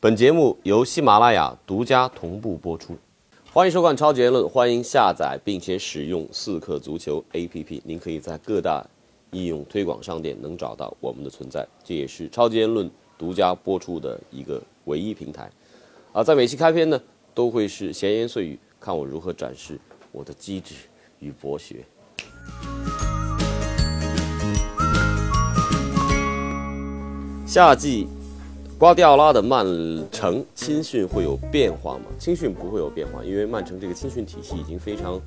本节目由喜马拉雅独家同步播出。欢迎收看《超级言论》，欢迎下载并且使用四克足球 APP。您可以在各大应用推广商店能找到我们的存在，这也是《超级言论》独家播出的一个唯一平台。啊，在每期开篇呢，都会是闲言碎语，看我如何展示我的机智与博学。夏季，瓜迪奥拉的曼城青训会有变化吗？青训不会有变化，因为曼城这个青训体系已经非常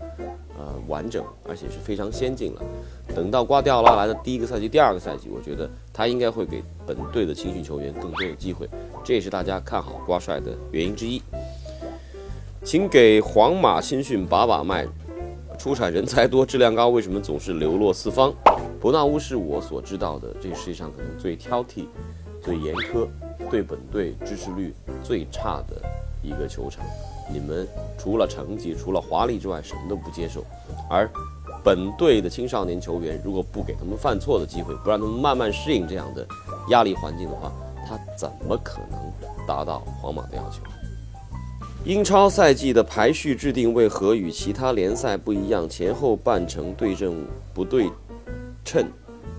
呃完整，而且是非常先进了。等到瓜迪奥拉来的第一个赛季、第二个赛季，我觉得他应该会给本队的青训球员更多的机会，这也是大家看好瓜帅的原因之一。请给皇马青训把把脉，出产人才多、质量高，为什么总是流落四方？伯纳乌是我所知道的这个世界上可能最挑剔。最严苛、对本队支持率最差的一个球场，你们除了成绩、除了华丽之外，什么都不接受。而本队的青少年球员，如果不给他们犯错的机会，不让他们慢慢适应这样的压力环境的话，他怎么可能达到皇马的要求？英超赛季的排序制定为何与其他联赛不一样？前后半程对阵不对称？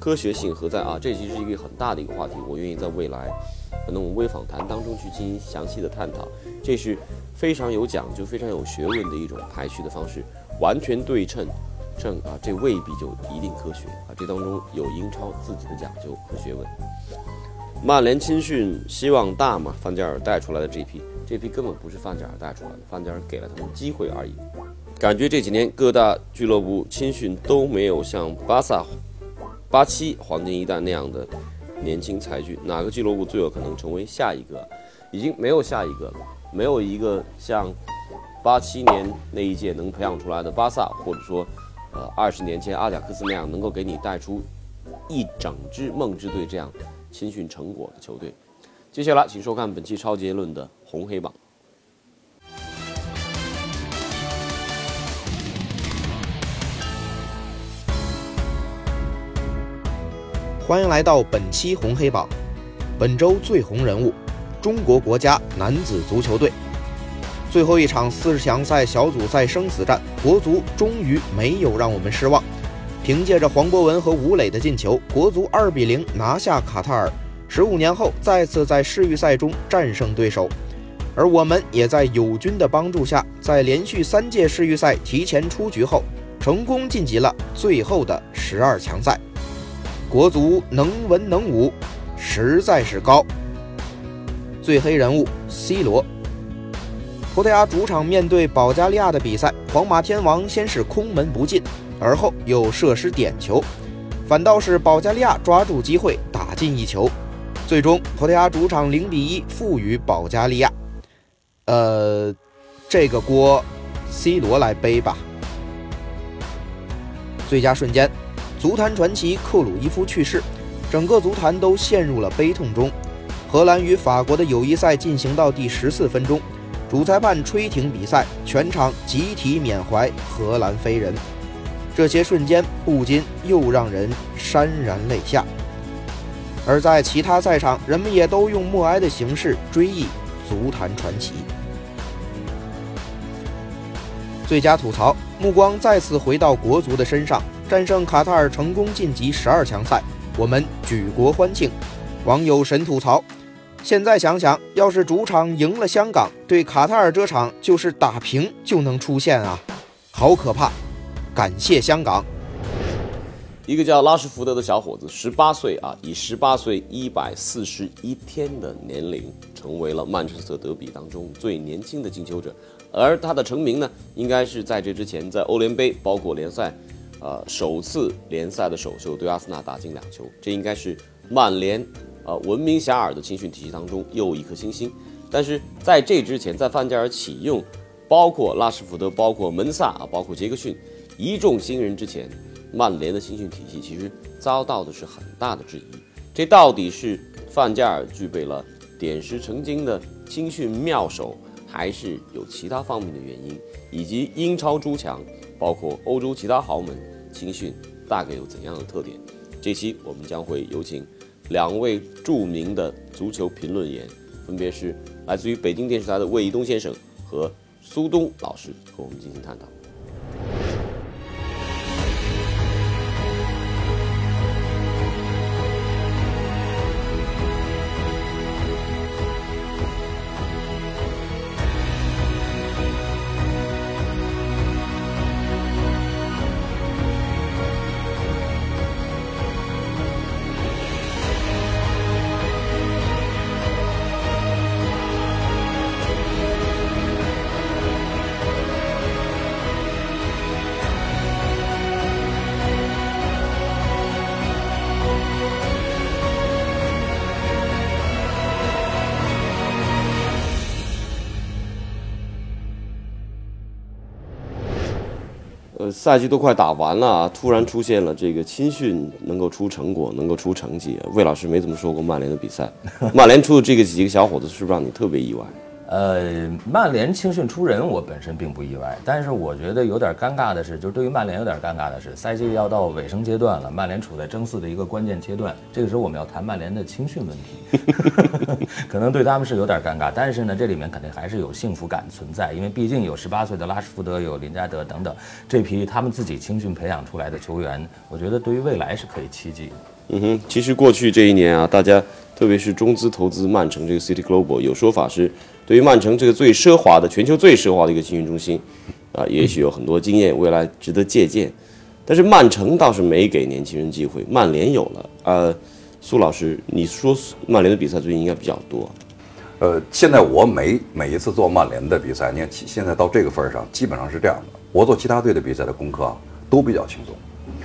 科学性何在啊？这其实是一个很大的一个话题，我愿意在未来可能我们微访谈当中去进行详细的探讨。这是非常有讲究、非常有学问的一种排序的方式，完全对称，称啊，这未必就一定科学啊。这当中有英超自己的讲究和学问。曼联青训希望大吗？范加尔带出来的这批，这批根本不是范加尔带出来的，范加尔给了他们机会而已。感觉这几年各大俱乐部青训都没有像巴萨。八七黄金一代那样的年轻才俊，哪个俱乐部最有可能成为下一个？已经没有下一个了，没有一个像八七年那一届能培养出来的巴萨，或者说，呃，二十年前阿贾克斯那样能够给你带出一整支梦之队这样青训成果的球队。接下来，请收看本期超级论的红黑榜。欢迎来到本期红黑榜，本周最红人物，中国国家男子足球队。最后一场四十强赛小组赛生死战，国足终于没有让我们失望。凭借着黄博文和吴磊的进球，国足二比零拿下卡塔尔。十五年后，再次在世预赛中战胜对手，而我们也在友军的帮助下，在连续三届世预赛提前出局后，成功晋级了最后的十二强赛。国足能文能武，实在是高。最黑人物 C 罗。葡萄牙主场面对保加利亚的比赛，皇马天王先是空门不进，而后又射失点球，反倒是保加利亚抓住机会打进一球，最终葡萄牙主场零比一负于保加利亚。呃，这个锅 C 罗来背吧。最佳瞬间。足坛传奇克鲁伊夫去世，整个足坛都陷入了悲痛中。荷兰与法国的友谊赛进行到第十四分钟，主裁判吹停比赛，全场集体缅怀荷兰飞人。这些瞬间不禁又让人潸然泪下。而在其他赛场，人们也都用默哀的形式追忆足坛传奇。最佳吐槽，目光再次回到国足的身上。战胜卡塔尔，成功晋级十二强赛，我们举国欢庆。网友神吐槽：现在想想，要是主场赢了香港，对卡塔尔这场就是打平就能出现啊，好可怕！感谢香港。一个叫拉什福德的小伙子，十八岁啊，以十八岁一百四十一天的年龄，成为了曼彻斯特德比当中最年轻的进球者。而他的成名呢，应该是在这之前，在欧联杯包括联赛。呃，首次联赛的首秀对阿森纳打进两球，这应该是曼联呃闻名遐迩的青训体系当中又一颗新星。但是在这之前，在范加尔启用包括拉什福德、包括门萨啊、包括杰克逊一众新人之前，曼联的青训体系其实遭到的是很大的质疑。这到底是范加尔具备了点石成金的青训妙手，还是有其他方面的原因？以及英超诸强，包括欧洲其他豪门？青训大概有怎样的特点？这期我们将会有请两位著名的足球评论员分别是来自于北京电视台的魏一东先生和苏东老师，和我们进行探讨。赛季都快打完了啊，突然出现了这个青训能够出成果，能够出成绩。魏老师没怎么说过曼联的比赛，曼联出的这个几个小伙子是不是让你特别意外？呃，曼联青训出人，我本身并不意外，但是我觉得有点尴尬的是，就是对于曼联有点尴尬的是，赛季要到尾声阶段了，曼联处在争四的一个关键阶段，这个时候我们要谈曼联的青训问题，可能对他们是有点尴尬，但是呢，这里面肯定还是有幸福感。存在，因为毕竟有十八岁的拉什福德，有林加德等等这批他们自己青训培养出来的球员，我觉得对于未来是可以期冀的。嗯哼，其实过去这一年啊，大家特别是中资投资曼城这个 City Global，有说法是对于曼城这个最奢华的全球最奢华的一个集训中心，啊，也许有很多经验，未来值得借鉴。但是曼城倒是没给年轻人机会，曼联有了。呃，苏老师，你说曼联的比赛最近应该比较多。呃，现在我每每一次做曼联的比赛，你看现在到这个份儿上，基本上是这样的。我做其他队的比赛的功课啊，都比较轻松。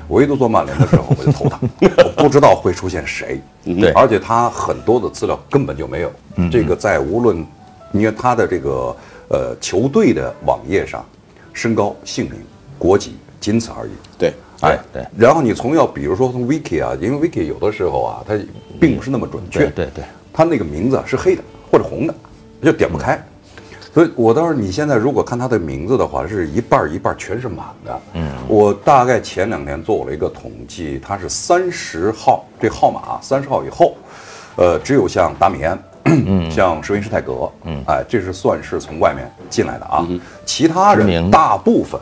唯独做曼联的时候，我就头大，我不知道会出现谁，对而且他很多的资料根本就没有。这个在无论你看他的这个呃球队的网页上，身高、姓名、国籍仅此而已。对，哎，对然后你从要比如说从 wiki 啊，因为 wiki 有的时候啊，它并不是那么准确。对对对，他那个名字是黑的或者红的，就点不开。所以我倒是你现在如果看他的名字的话，是一半儿一半儿全是满的。嗯，我大概前两天做了一个统计，他是三十号这号码三十号以后，呃，只有像达米安，嗯，像施温施泰格，嗯，哎，这是算是从外面进来的啊。其他人大部分，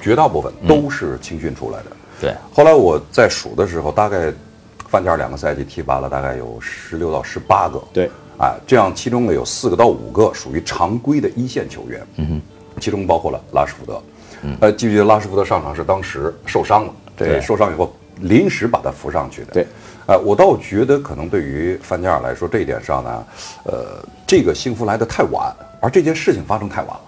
绝大部分都是青训出来的。对，后来我在数的时候，大概范加尔两个赛季提拔了，大概有十六到十八个。对，哎，这样其中呢有四个到五个属于常规的一线球员，嗯哼，其中包括了拉什福德。嗯。呃，记不记得拉什福德上场是当时受伤了，这对。受伤以后临时把他扶上去的。对，呃，我倒觉得可能对于范加尔来说这一点上呢，呃，这个幸福来得太晚，而这件事情发生太晚了。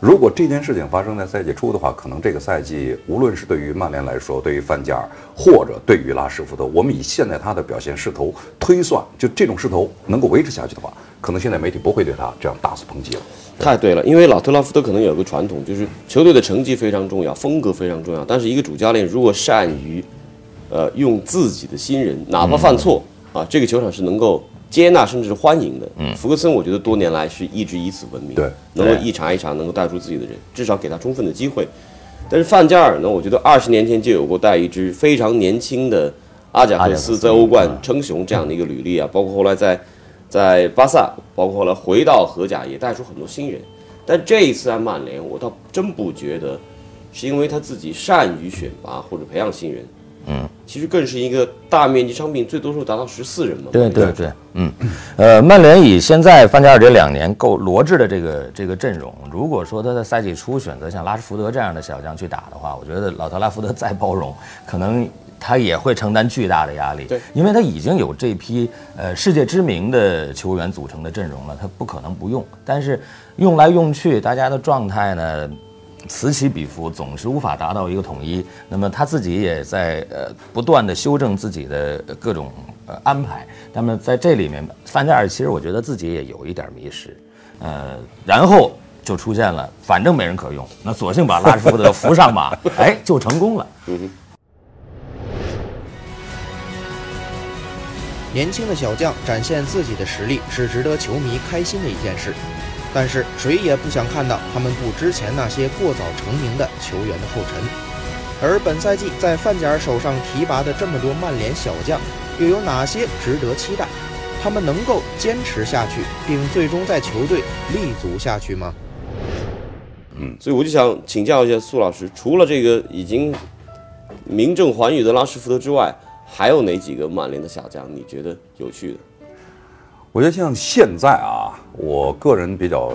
如果这件事情发生在赛季初的话，可能这个赛季无论是对于曼联来说，对于范加尔，或者对于拉什福德，我们以现在他的表现势头推算，就这种势头能够维持下去的话，可能现在媒体不会对他这样大肆抨击了。太对了，因为老特拉福德可能有个传统，就是球队的成绩非常重要，风格非常重要。但是一个主教练如果善于，呃，用自己的新人，哪怕犯错、啊，这个球场是能够接纳甚至是欢迎的。嗯，福格森我觉得多年来是一直以此闻名，对，能够一茬一茬能够带出自己的人，至少给他充分的机会。但是范加尔呢，我觉得二十年前就有过带一支非常年轻的阿贾克斯阿贾克斯在欧冠称雄这样的一个履历啊，包括后来在在巴萨，包括后来回到荷甲也带出很多新人。但这一次在曼联，我倒真不觉得是因为他自己善于选拔或者培养新人，嗯，其实更是一个大面积伤病，最多数达到十四人嘛。对对对，嗯，呃，曼联以现在范加尔这两年够罗致的这个这个阵容，如果说他在赛季初选择像拉什福德这样的小将去打的话，我觉得老特拉福德再包容，可能他也会承担巨大的压力。对因为他已经有这批呃世界知名的球员组成的阵容了，他不可能不用。但是用来用去，大家的状态呢？此起彼伏，总是无法达到一个统一。那么他自己也在呃不断的修正自己的呃各种呃安排。那么在这里面，范加尔其实我觉得自己也有一点迷失，呃，然后就出现了，反正没人可用，那索性把拉什福德扶上马，哎，就成功了。年轻的小将展现自己的实力是值得球迷开心的一件事，但是谁也不想看到他们步之前那些过早成名的球员的后尘。而本赛季在范加尔手上提拔的这么多曼联小将，又有哪些值得期待？他们能够坚持下去，并最终在球队立足下去吗？嗯所以我就想请教一下苏老师，除了这个已经名正寰宇的拉什福德之外，还有哪几个曼联的小将你觉得有趣的？我觉得像现在啊，我个人比较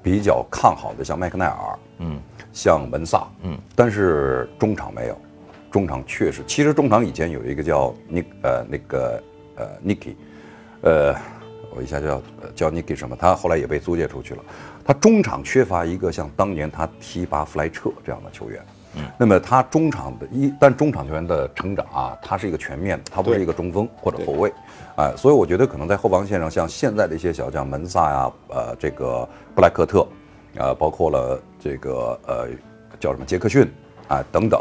比较看好的像麦克奈尔，嗯，像文萨，嗯，但是中场没有，中场确实，其实中场以前有一个叫尼呃那个呃 Niki，呃，我一下就要呃叫 Niki 什么，他后来也被租借出去了，他中场缺乏一个像当年他提拔弗莱彻这样的球员。那么他中场的一，但中场球员的成长啊，他是一个全面的，他不是一个中锋或者后卫，哎，所以我觉得可能在后防线上，像现在的一些小将门萨呀，呃，这个布莱克特，呃，包括了这个呃叫什么杰克逊啊等等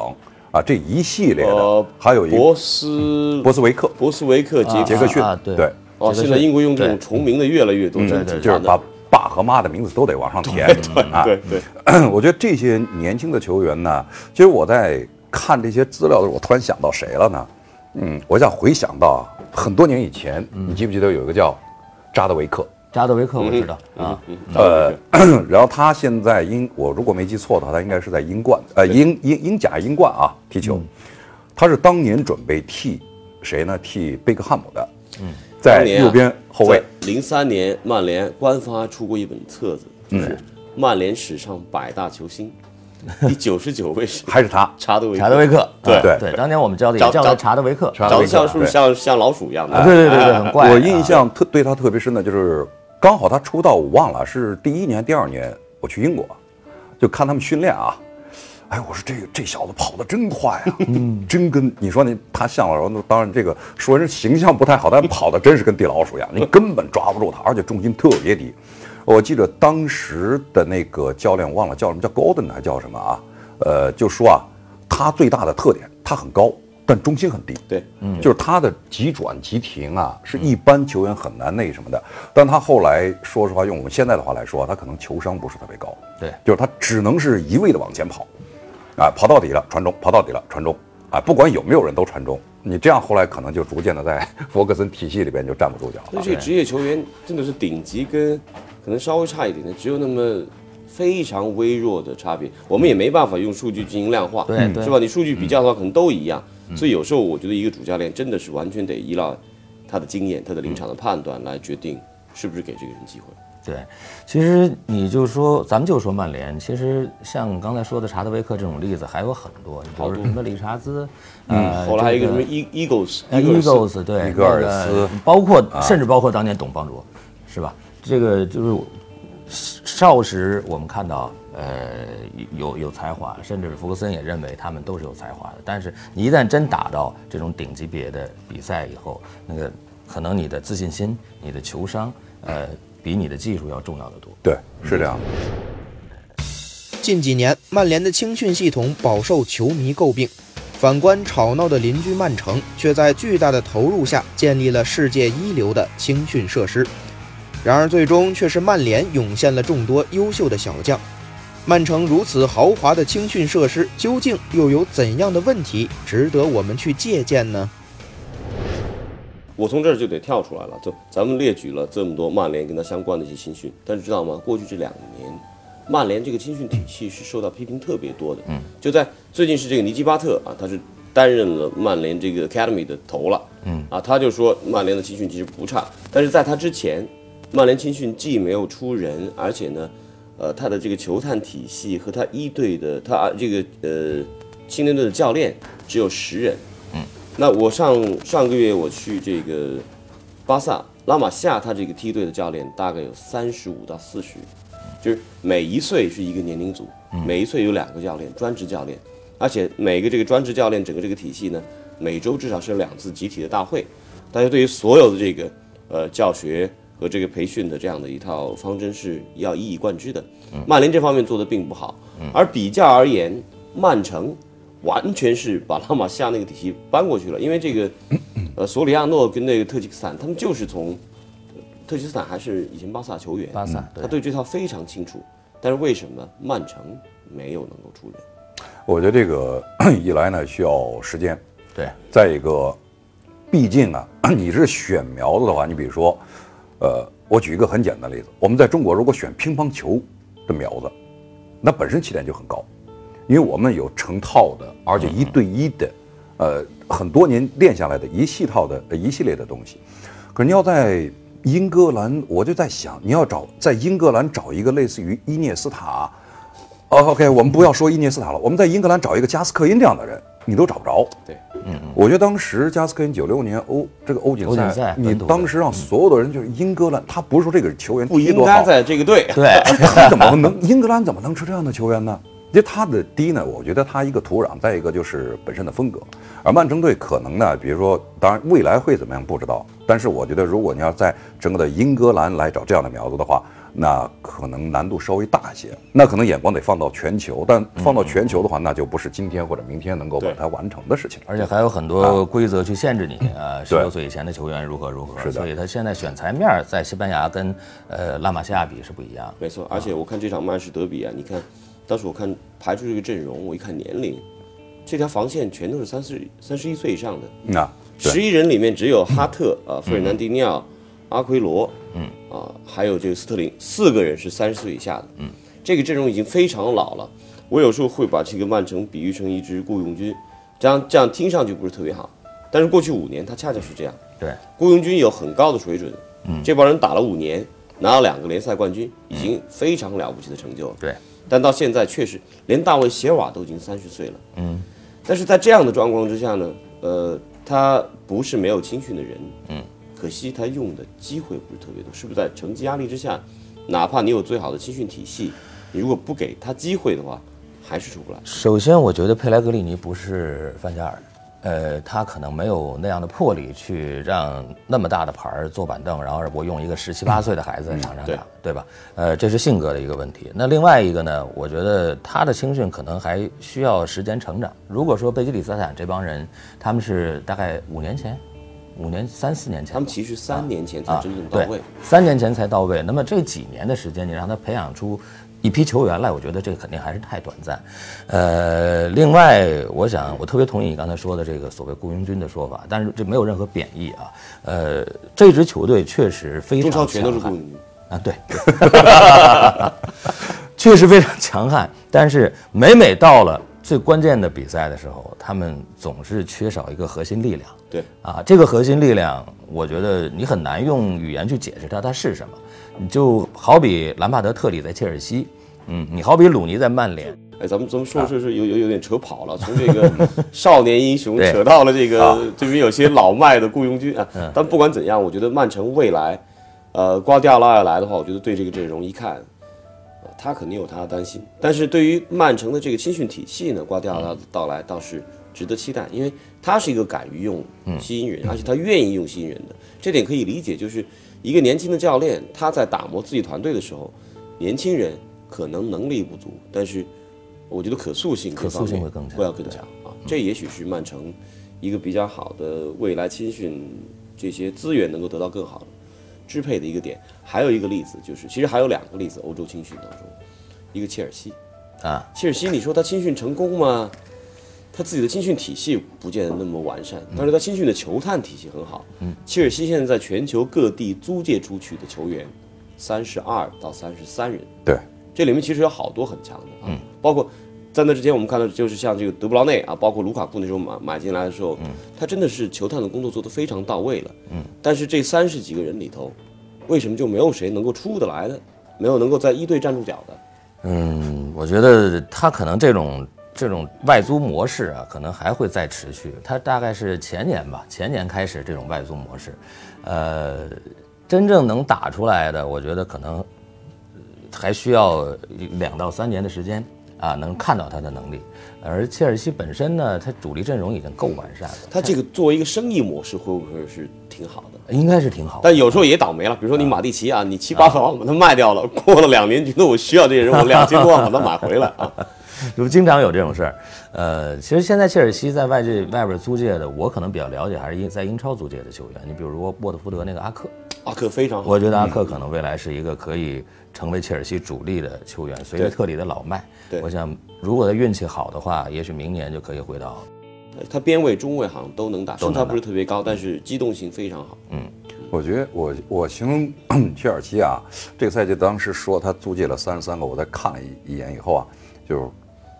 啊这一系列的呃，还有一博斯博斯维克，博斯维克杰杰克逊。啊，对。对。哦，现在英国用这种重名的越来越多，就是把爸和妈的名字都得往上填啊。对对，我觉得这些年轻的球员呢，其实我在看这些资料的时候，我突然想到谁了呢？嗯，我想回想到很多年以前，你记不记得有一个叫扎德维克？扎德维克我知道啊，呃，然后他现在英，我如果没记错的话，他应该是在英冠，呃，英英英甲英冠啊踢球。他是当年准备替谁呢？替贝克汉姆的。嗯，在右边后卫。零三年曼联官方还出过一本册子，就是曼联史上百大球星，第九十九位是还是他。查德维克查德维克，对啊对对，当年我们教的也叫查德维克，查德维克长得像是不是像像老鼠一样的？啊对对对对，很怪。我印象特对他特别深的就是，刚好他出道，我忘了是第一年、第二年，我去英国，就看他们训练啊。哎，我说这个这小子跑得真快啊，真跟你说你他像了，然后当然这个说人形象不太好，但跑的真是跟地老鼠一样，你根本抓不住他，而且重心特别低。我记得当时的那个教练忘了叫什么，叫 Golden 还叫什么啊？呃，就说啊，他最大的特点，他很高，但重心很低。对，就是他的急转急停啊，是一般球员很难那什么的。但他后来说实话，用我们现在的话来说，他可能球商不是特别高，对就是他只能是一味的往前跑，啊，跑到底了传中，跑到底了传中，啊，不管有没有人都传中。你这样后来可能就逐渐的在 弗格森体系里边就站不住脚了。所以这个职业球员真的是顶级跟可能稍微差一点的，只有那么非常微弱的差别，我们也没办法用数据进行量化，对对是吧？你数据比较的话，可能都一样。所以有时候我觉得一个主教练真的是完全得依赖他的经验、他的临场的判断来决定是不是给这个人机会。对，其实你就说，咱们就说曼联，其实像刚才说的查德维克这种例子还有很多，你比如说什么理查兹，呃，后来还有一个什么这 E Eagles 呃 Eagles 对，伊戈尔斯包括甚至包括当年董方卓，是吧？这个就是少时我们看到，呃，有有才华，甚至福格森也认为他们都是有才华的。但是你一旦真打到这种顶级别的比赛以后，那个可能你的自信心、你的球商，呃，比你的技术要重要的多。对，是这样。近几年，曼联的青训系统饱受球迷诟病。反观吵闹的邻居曼城，却在巨大的投入下建立了世界一流的青训设施。然而，最终却是曼联涌现了众多优秀的小将。曼城如此豪华的青训设施，究竟又有怎样的问题值得我们去借鉴呢？我从这儿就得跳出来了，就咱们列举了这么多曼联跟他相关的一些青训，但是知道吗？过去这两年，曼联这个青训体系是受到批评特别多的。嗯，就在最近是这个尼基巴特啊，他是担任了曼联这个 academy 的头了。嗯，啊，他就说曼联的青训其实不差，但是在他之前，曼联青训既没有出人，而且呢，呃，他的这个球探体系和他一队的他啊这个呃青年队的教练只有十人。那我上上个月我去这个巴萨拉玛夏，他这个梯队的教练大概有三十五到四十，就是每一岁是一个年龄组，每一岁有两个教练，专职教练，而且每个这个专职教练整个这个体系呢，每周至少是有两次集体的大会，大家对于所有的这个呃教学和这个培训的这样的一套方针是要一以贯之的。曼联这方面做的并不好，而比较而言，曼城。完全是把拉玛西亚那个体系搬过去了，因为这个，呃，索里亚诺跟那个特吉克斯坦，他们就是从呃特吉克斯坦还是以前巴萨球员，巴萨他对这套非常清楚。但是为什么曼城没有能够出人？我觉得这个 一来呢需要时间，对，再一个，毕竟啊，你是选苗子的话，你比如说，呃，我举一个很简单的例子，我们在中国如果选乒乓球的苗子，那本身起点就很高，因为我们有成套的，而且一对一的，呃，很多年练下来的一系套的、呃一系列的东西。可是你要在英格兰，我就在想，你要找在英格兰找一个类似于伊涅斯塔，哦，OK，我们不要说伊涅斯塔了，我们在英格兰找一个加斯克因这样的人，你都找不着。对，嗯我觉得当时加斯克因九六年欧这个欧锦赛你当时让所有的人就是英格兰，他不是说这个球员不应该在这个队。对，他怎么能英格兰怎么能出这样的球员呢？因为他的第一呢，我觉得他一个土壤，再一个就是本身的风格。而曼城队可能呢，比如说，当然未来会怎么样不知道，但是我觉得如果你要在整个的英格兰来找这样的苗子的话，那可能难度稍微大一些。那可能眼光得放到全球，但放到全球的话，那就不是今天或者明天能够把它完成的事情。而且还有很多规则去限制你啊，十六岁以前的球员如何如何，是的所以他现在选材面儿在西班牙跟呃拉玛西亚比是不一样的。没错，而且我看这场曼市德比啊，你看，当时我看排出这个阵容，我一看年龄，这条防线全都是三十三十一岁以上的，那十一人里面只有哈特啊、费尔南迪尼奥、阿奎罗，嗯啊，还有这个斯特林，四个人是三十岁以下的，嗯，这个阵容已经非常老了。我有时候会把这个曼城比喻成一支雇佣军，这样这样听上去不是特别好，但是过去五年他恰恰是这样，对，雇佣军有很高的水准，嗯，这帮人打了五年，拿了两个联赛冠军，已经非常了不起的成就了。对，但到现在确实连大卫席尔瓦都已经三十岁了，嗯，但是在这样的状况之下呢，呃，他不是没有青训的人，嗯，可惜他用的机会不是特别多，是不是在成绩压力之下，哪怕你有最好的青训体系，你如果不给他机会的话，还是出不来。首先，我觉得佩莱格里尼不是范加尔，呃，他可能没有那样的魄力去让那么大的牌儿坐板凳，然后我用一个十七八岁的孩子在场上对打，对吧？呃，这是性格的一个问题。那另外一个呢，我觉得他的青训可能还需要时间成长。如果说贝基里斯坦这帮人，他们是大概五年前，五年三四年前，他们其实三年前才啊真正到位对，，三年前才到位。那么这几年的时间，你让他培养出一批球员来，我觉得这个肯定还是太短暂。呃，另外，我想我特别同意你刚才说的这个所谓雇佣军的说法，但是这没有任何贬义啊。呃，这支球队确实非常中超全都是强悍雇佣军。啊，对，确实非常强悍，但是每每到了最关键的比赛的时候，他们总是缺少一个核心力量。对啊，这个核心力量，我觉得你很难用语言去解释它，它是什么。你就好比兰帕德、特里在切尔西，嗯，你好比鲁尼在曼联，哎，咱们咱们说说是有有有点扯跑了，从这个 少年英雄扯到了这个这边有些老迈的雇佣军啊。但不管怎样，我觉得曼城未来，呃，瓜迪奥拉要来的话，我觉得对这个阵容一看，呃他肯定有他的担心。但是对于曼城的这个青训体系呢，瓜迪奥拉的到来倒是值得期待，因为他是一个敢于用新人，而且他愿意用新人的，这点可以理解。就是一个年轻的教练，他在打磨自己团队的时候，年轻人可能能力不足，但是我觉得可塑性这可塑性会更强会要更强啊。这也许是曼城一个比较好的未来青训这些资源能够得到更好的支配的一个点。还有一个例子就是，其实还有两个例子，欧洲青训当中，一个切尔西啊，切尔西，你说他青训成功吗？他自己的青训体系不见得那么完善，但是他青训的球探体系很好。嗯，切尔西现在在全球各地租借出去的球员，三十二到三十三人，对，这里面其实有好多很强的啊，包括在那之前我们看到就是像这个德布劳内啊，包括卢卡库那时候买买进来的时候，他真的是球探的工作做得非常到位了。嗯，但是这三十几个人里头，为什么就没有谁能够出得来的，没有能够在一队站住脚的？嗯，我觉得他可能这种这种外租模式啊，可能还会再持续。它大概是前年吧，前年开始这种外租模式，呃，真正能打出来的，我觉得可能呃还需要两到三年的时间啊，能看到他的能力。而切尔西本身呢，它主力阵容已经够完善了，他这个作为一个生意模式，会不会是挺好的？应该是挺好的。但有时候也倒霉了，比如说你马蒂奇啊，你七八百万把他卖掉了，过了两年觉得我需要这些人，我两千多万把它买回来啊。就经常有这种事儿。呃，其实现在切尔西在外界外边租借的，我可能比较了解，还是英在英超租借的球员。你比如说沃特福德那个阿克，阿克非常好，我觉得阿克可能未来是一个可以成为切尔西主力的球员。随着特里的老迈，对我想如果他运气好的话，也许明年就可以回到呃他边位、中位好像都能打，身材不是特别高，但是机动性非常好。嗯我觉得我我形容 切尔西啊，这个赛季当时说他租借了三十三个，我在看了一一眼以后啊，就是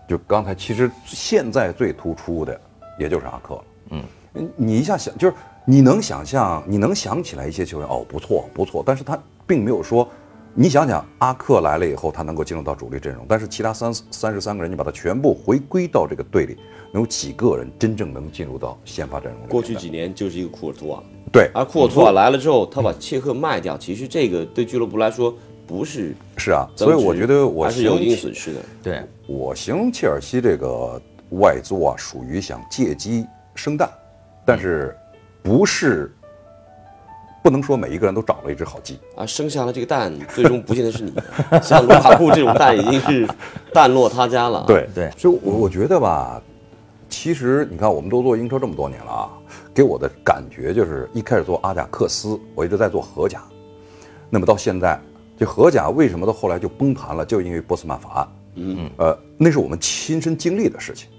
就刚才其实现在最突出的也就是阿克了。嗯，你一下想就是你能想象，你能想起来一些球员哦，不错不错，但是他并没有说。你想想，阿克来了以后，他能够进入到主力阵容，但是其他三三十三个人，你把他全部回归到这个队里，能有几个人真正能进入到先发阵容？过去几年就是一个库尔图瓦，对，而库尔图瓦来了之后，他把切赫卖掉，其实这个对俱乐部来说不是是啊，所以我觉得我还是有一定损失的。对，我形容切尔西这个外租啊，属于想借机生蛋，但是不是不能说每一个人都找了一只好鸡。啊，生下了这个蛋，最终不见得是你的。像卢卡库这种蛋已经是蛋落他家了。，对对所以我我觉得吧，其实你看，我们都做英超这么多年了啊，给我的感觉就是一开始做阿贾克斯，我一直在做荷甲，那么到现在，这荷甲为什么到后来就崩盘了？就因为波斯曼法案。嗯，呃，那是我们亲身经历的事情。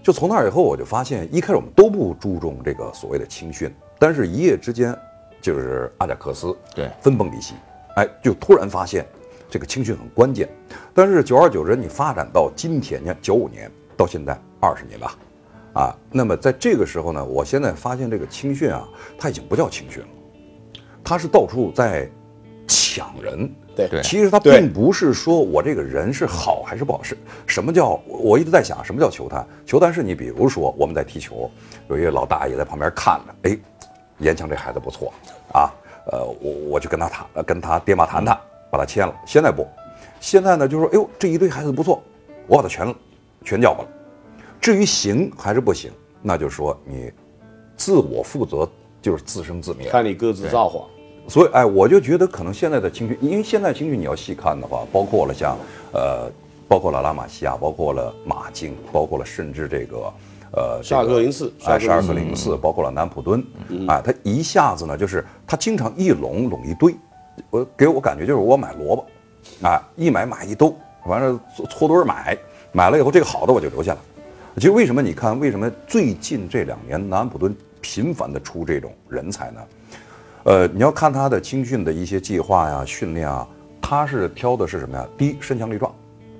就从那以后，我就发现，一开始我们都不注重这个所谓的青训，但是一夜之间，就是阿贾克斯对分崩离析，哎，就突然发现这个青训很关键。但是久而久之，你发展到今天，你看九五年到现在二十年吧，啊，那么在这个时候呢，我现在发现这个青训啊，它已经不叫青训了，它是到处在抢人。对对其实他并不是说我这个人是好还是不好，是什么叫我一直在想什么叫球探？球探是你比如说我们在踢球，有一个老大爷在旁边看着，哎，严强这孩子不错啊，呃，我我去跟他谈，呃跟他爹妈谈谈，把他签了。现在不，现在呢就说，哎呦，这一堆孩子不错，我把他全全叫过来。至于行还是不行，那就说你自我负责，就是自生自灭。看你各自造化。所以，哎，我就觉得可能现在的青训，因为现在青训你要细看的话，包括了像，呃，包括了拉玛西亚，包括了马竞，包括了甚至这个，呃，沙尔克零四哎，沙尔克沙尔克零四，包括了南普敦，哎，他一下子呢，就是他经常一拢拢一堆，我给我感觉就是我买萝卜，啊，一买买一兜，完了搓搓堆儿买，买了以后这个好的我就留下了。其实为什么你看，为什么最近这两年南安普敦频繁的出这种人才呢？呃，你要看他的青训的一些计划呀、训练啊，他是挑的是什么呀？第一，身强力壮，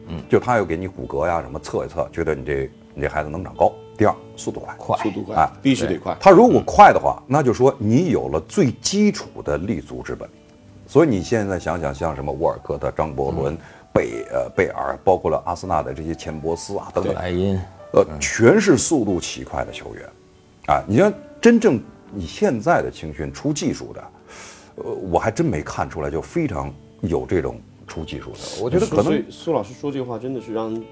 嗯，就他要给你骨骼呀什么测一测，觉得你这你这孩子能长高。第二，速度快，快速度快哎，必须得快。他如果快的话，那就说你有了最基础的立足之本。所以你现在想想，像什么沃尔克特、张伯伦、贝呃贝尔，包括了阿森纳的这些钱伯斯啊等等，莱茵，呃，全是速度奇快的球员，啊，你像真正你现在的青训出技术的，呃，我还真没看出来就非常有这种出技术的。我觉得可能苏老师说这话真的是让人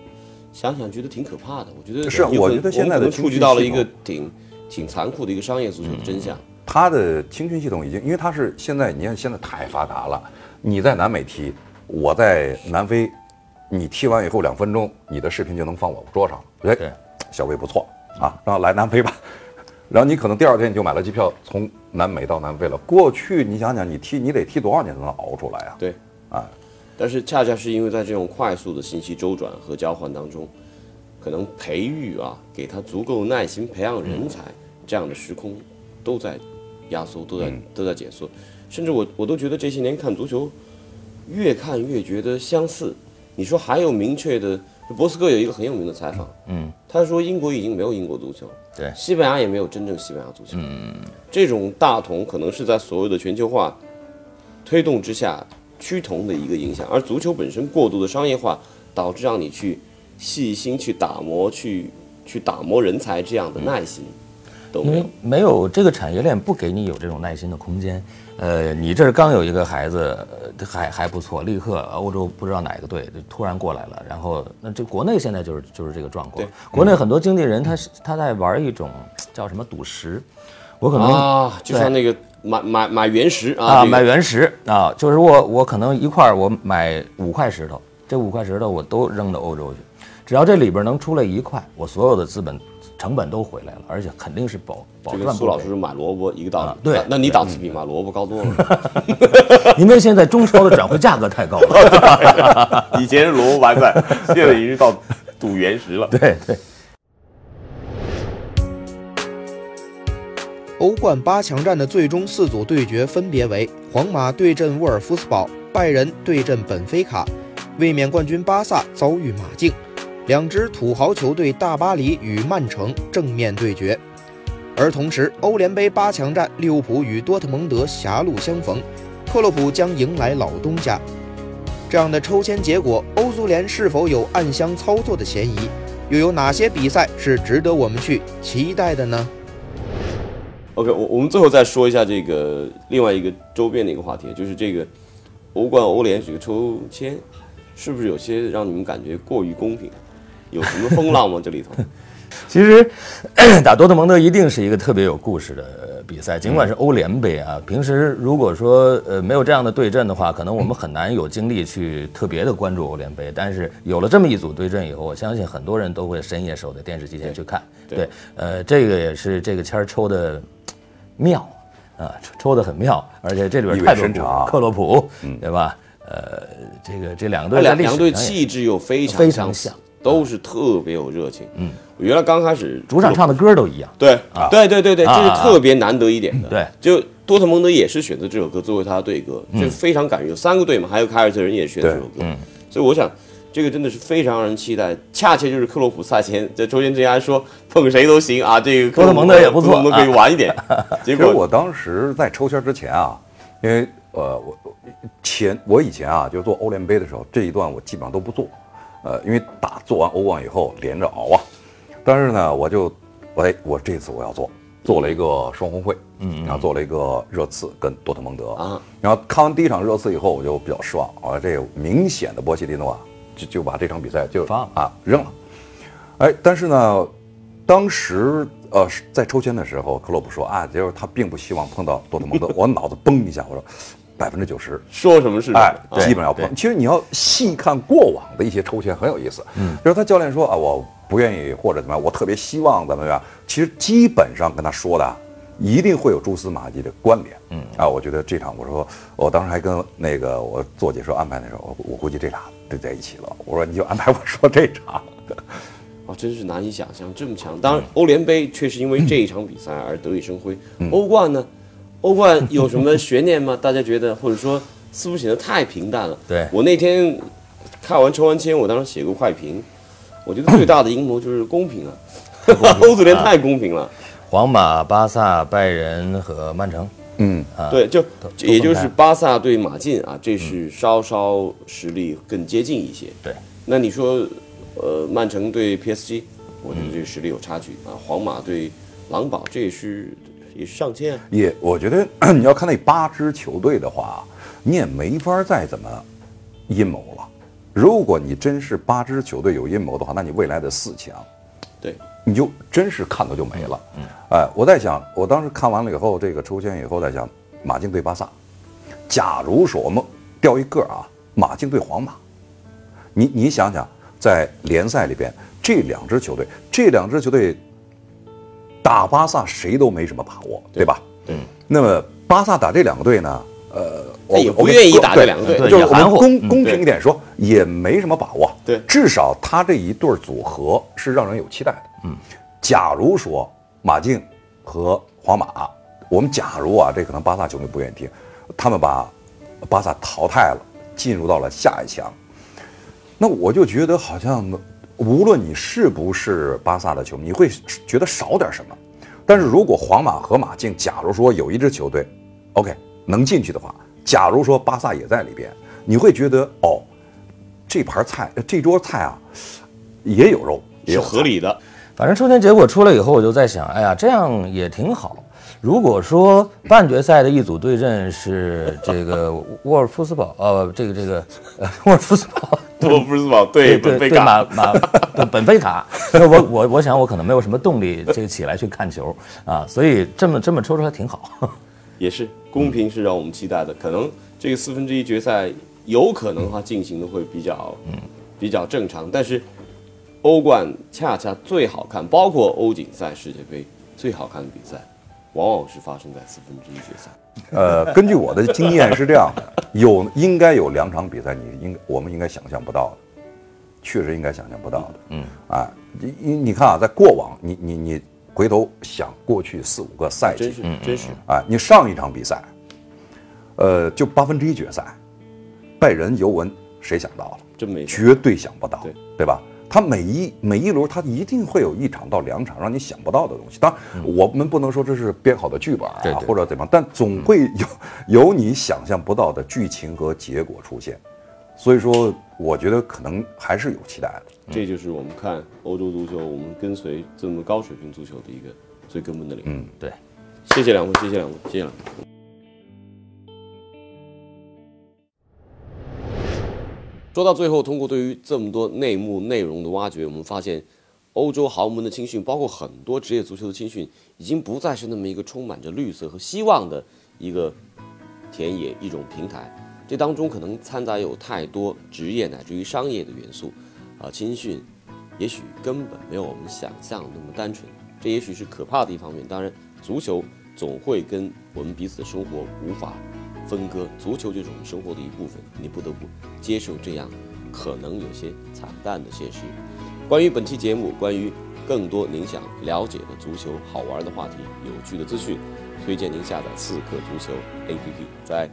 想想觉得挺可怕的。我觉得是我觉得现在的我们可能触及到了一个挺挺残酷的一个商业足球的真相。他的青训系统已经，因为他是现在你看现在太发达了，你在南美踢，我在南非，你踢完以后两分钟，你的视频就能放我桌上，哎对，小魏不错啊，然后来南非吧，然后你可能第二天你就买了机票从南美到南非了。过去你想想，你踢你得踢多少年才能熬出来啊？对，啊，但是恰恰是因为在这种快速的信息周转和交换当中，可能培育啊，给他足够耐心培养人才、这样的时空都在压缩，都在、都在减缩，甚至我我都觉得这些年看足球，越看越觉得相似。你说还有明确的，博斯克有一个很有名的采访，嗯，他说英国已经没有英国足球，对西班牙也没有真正西班牙足球，嗯，这种大同可能是在所谓的全球化推动之下趋同的一个影响，而足球本身过度的商业化，导致让你去细心去打磨、去去打磨人才这样的耐心都没有。没有这个产业链不给你有这种耐心的空间。呃，你这儿刚有一个孩子，呃还还不错，立刻欧洲不知道哪个队就突然过来了，然后那这国内现在就是就是这个状况。对。国内很多经纪人他是他在玩一种叫什么赌石，我可能啊，就像那个买买买原石啊，啊，买原石啊，就是我我可能一块儿我买五块石头，这五块石头我都扔到欧洲去，只要这里边能出来一块，我所有的资本成本都回来了，而且肯定是保保赚苏老师是买萝卜一个道理啊。对那那你档次比买萝卜高多了。因为现在中超的转会价格太高了。以前是萝卜白菜，现在已经到赌原石了。对对。欧冠八强战的最终四组对决分别为皇马对阵沃尔夫斯堡，拜仁对阵本菲卡，卫冕冠军巴萨遭遇马竞，两支土豪球队大巴黎与曼城正面对决。而同时，欧联杯八强战，利物浦与多特蒙德狭路相逢，克洛普将迎来老东家。这样的抽签结果，欧足联是否有暗箱操作的嫌疑？又有哪些比赛是值得我们去期待的呢？OK，我我们最后再说一下这个另外一个周边的一个话题，就是这个欧冠、欧联这个抽签，是不是有些让你们感觉过于公平？有什么风浪吗？这里头？其实 打多特蒙德一定是一个特别有故事的呃比赛，尽管是欧联杯啊。平时如果说呃没有这样的对阵的话，可能我们很难有精力去特别的关注欧联杯。但是有了这么一组对阵以后，我相信很多人都会深夜守在电视机前去看。对对，呃，这个也是这个签儿抽的妙啊，抽抽的很妙，而且这里边意味太多深长啊克洛普，对吧？呃，这个这两个队在两两队历史上也气质又非常非常像，都是特别有热情。嗯，我原来刚开始主场唱的歌都一样。对对对对对，啊这是特别难得一点的。对，就多特蒙德也是选择这首歌作为他的队歌，这非常感人。有三个队嘛，还有凯尔特人也选这首歌，嗯所以我想这个真的是非常让人期待。恰恰就是克洛普赛前在抽签之前还说碰谁都行啊，这个多特蒙德也不错多特蒙德可以玩一点。结果我当时在抽签之前啊，因为呃我我前我以前啊就做欧联杯的时候，这一段我基本上都不做，呃，因为打做完欧冠以后连着熬啊。但是呢，我就哎我这次我要做，做了一个双红会，嗯，然后做了一个热刺跟多特蒙德啊，然后看完第一场热刺以后，我就比较失望，啊，这个明显的波切蒂诺啊，就就把这场比赛就放啊扔了。哎，但是呢，当时呃在抽签的时候，克洛普说啊，就是他并不希望碰到多特蒙德。我脑子嘣一下，我说百分之九十，说什么是哎，啊基本上要碰。其实你要细看过往的一些抽签很有意思，嗯，就是他教练说啊，我不愿意或者怎么样，我特别希望怎么样，其实基本上跟他说的啊。一定会有蛛丝马迹的关联，嗯啊，我觉得这场，我说我当时还跟那个我做解说安排的时候，我我估计这俩得在一起了。我说你就安排我说这场，哦，真是难以想象这么强。当然，欧联杯确实因为这一场比赛而得以生辉。欧冠呢？欧冠有什么悬念吗？大家觉得，或者说似乎显得太平淡了。对我那天看完抽完签，我当时写过快评，我觉得最大的阴谋就是公平啊，欧足联太公平了。皇马、巴萨、拜仁和曼城，嗯，啊，对，就都也就是巴萨对马竞啊，这是稍稍实力更接近一些。对，那你说，呃，曼城对 PSG，我觉得这个实力有差距啊。皇马对狼堡，这也是也上千啊。也我觉得 你要看那八支球队的话，你也没法再怎么阴谋了。如果你真是八支球队有阴谋的话，那你未来的四强，对，你就真是看到就没了。嗯，哎，我在想，我当时看完了以后，这个抽签以后在想，马竞对巴萨，假如说我们掉一个啊，马竞对皇马，你你想想，在联赛里边这两支球队，这两支球队打巴萨谁都没什么把握，对吧？嗯。那么巴萨打这两个队呢？呃，我也不我愿意打这两个队就是我们公公平一点说，也没什么把握。对至少他这一对组合是让人有期待的。嗯，假如说马竞和皇马，我们假如啊，这可能巴萨球迷不愿意听，他们把巴萨淘汰了，进入到了下一强，那我就觉得好像无论你是不是巴萨的球迷，你会觉得少点什么。但是如果皇马和马竞，假如说有一支球队，OK 能进去的话，假如说巴萨也在里边，你会觉得哦，这盘菜这桌菜啊也有肉，也有。合理的。反正抽签结果出来以后，我就在想，哎呀，这样也挺好。如果说半决赛的一组对阵是这个沃尔夫斯堡，呃，这个这个，呃，沃尔夫斯堡多夫斯堡对本菲对对马卡，马对本菲卡，那我我我想我可能没有什么动力这个起来去看球啊，所以这么这么抽出来挺好。也是公平是让我们期待的。可能这个四分之一决赛有可能它进行的会比较嗯比较正常，但是欧冠恰恰最好看，包括欧锦赛、世界杯最好看的比赛，往往是发生在四分之一决赛。呃，根据我的经验是这样的，有应该有两场比赛，你应我们应该想象不到的，确实应该想象不到的。嗯，啊，你你你看啊，在过往，你你你回头想过去四五个赛季，真是真是，啊，你上一场比赛，呃，就八分之一决赛，拜仁尤文，谁想到了？真没错绝对想不到，对对吧？他每一每一轮，它一定会有一场到两场让你想不到的东西。当然，我们不能说这是编好的剧本啊，对对或者怎么样，但总会有有你想象不到的剧情和结果出现。所以说，我觉得可能还是有期待的。这就是我们看欧洲足球，我们跟随这么高水平足球的一个最根本的领域。嗯，对，谢谢两位，谢谢两位，谢谢两位。说到最后，通过对于这么多内幕内容的挖掘，我们发现，欧洲豪门的青训，包括很多职业足球的青训，已经不再是那么一个充满着绿色和希望的一个田野、一种平台。这当中可能掺杂有太多职业乃至于商业的元素，啊，青训也许根本没有我们想象那么单纯，这也许是可怕的一方面。当然，足球总会跟我们彼此的生活无法分割，足球就是我们生活的一部分，你不得不接受这样可能有些惨淡的现实。关于本期节目，关于更多您想了解的足球好玩的话题、有趣的资讯，推荐您下载刺客足球 APP，在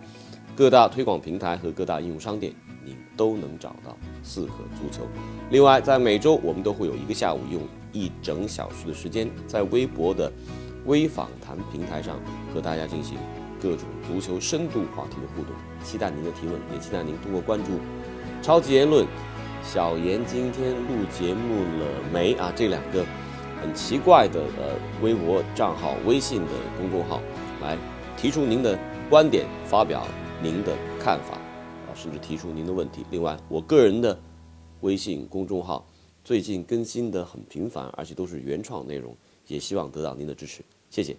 各大推广平台和各大应用商店，您都能找到四合足球。另外，在每周我们都会有一个下午，用一整小时的时间，在微博的微访谈平台上和大家进行各种足球深度话题的互动。期待您的提问，也期待您通过关注“超级言论”、“小严今天录节目了没”啊这两个很奇怪的呃微博账号、微信的公众号来提出您的观点，发表您的看法啊，甚至提出您的问题。另外，我个人的微信公众号最近更新的很频繁，而且都是原创内容，也希望得到您的支持，谢谢。